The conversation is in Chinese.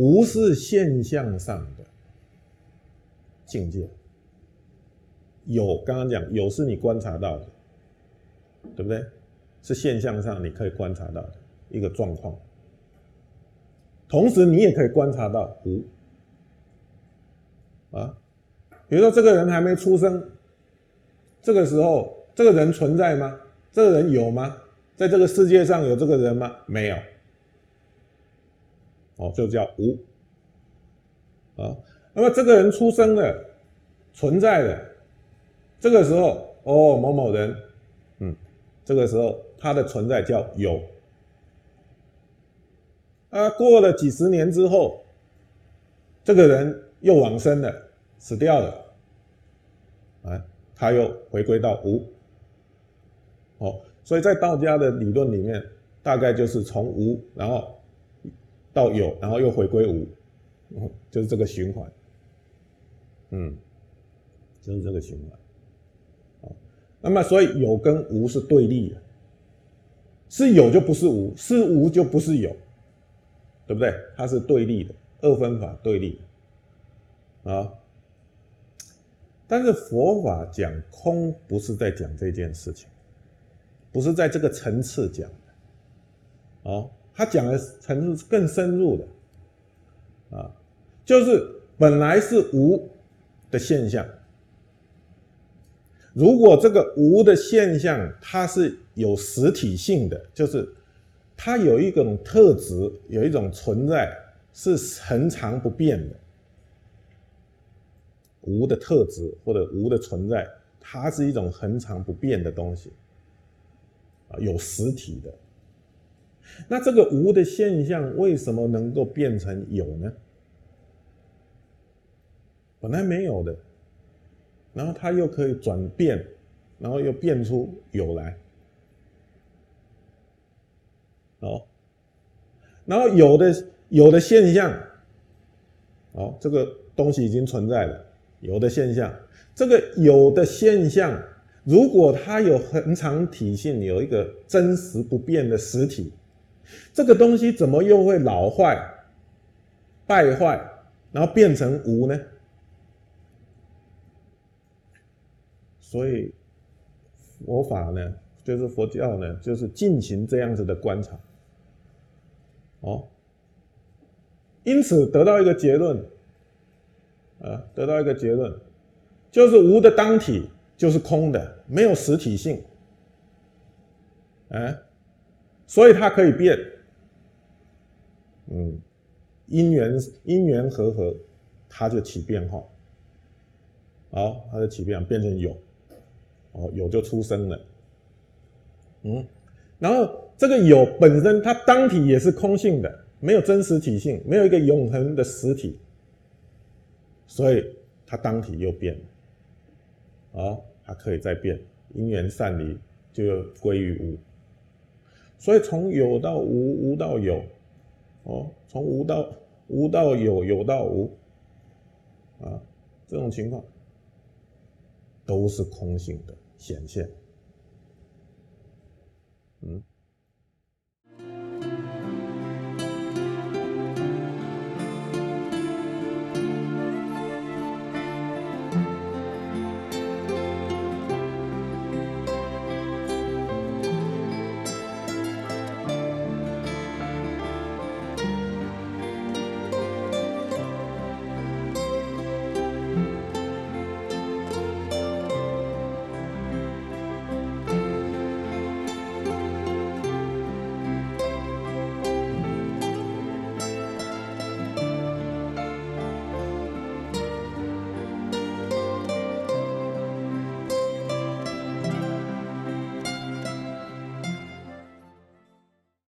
无是现象上的境界，有刚刚讲有是你观察到的，对不对？是现象上你可以观察到的一个状况，同时你也可以观察到无啊，比如说这个人还没出生，这个时候这个人存在吗？这个人有吗？在这个世界上有这个人吗？没有。哦，就叫无。啊，那么这个人出生了，存在的，这个时候，哦，某某人，嗯，这个时候他的存在叫有。啊，过了几十年之后，这个人又往生了，死掉了，啊，他又回归到无。哦。所以在道家的理论里面，大概就是从无，然后到有，然后又回归无，就是这个循环。嗯，就是这个循环。那么所以有跟无是对立的，是有就不是无，是无就不是有，对不对？它是对立的，二分法对立。啊，但是佛法讲空，不是在讲这件事情。不是在这个层次讲的，哦，他讲的层次更深入的，啊，就是本来是无的现象，如果这个无的现象它是有实体性的，就是它有一种特质，有一种存在是恒常不变的，无的特质或者无的存在，它是一种恒常不变的东西。啊，有实体的，那这个无的现象为什么能够变成有呢？本来没有的，然后它又可以转变，然后又变出有来，哦，然后有的有的现象，哦，这个东西已经存在了，有的现象，这个有的现象。如果它有恒常体性，有一个真实不变的实体，这个东西怎么又会老坏、败坏，然后变成无呢？所以佛法呢，就是佛教呢，就是进行这样子的观察。哦，因此得到一个结论，啊，得到一个结论，就是无的当体。就是空的，没有实体性，哎，所以它可以变，嗯，因缘因缘合合，它就起变化，好，它就起变变成有，哦，有就出生了，嗯，然后这个有本身它当体也是空性的，没有真实体性，没有一个永恒的实体，所以它当体又变了，啊。它可以再变，因缘散离就归于无。所以从有到无无到有。哦从无到无到有有到无。啊这种情况都是空性的显现。嗯。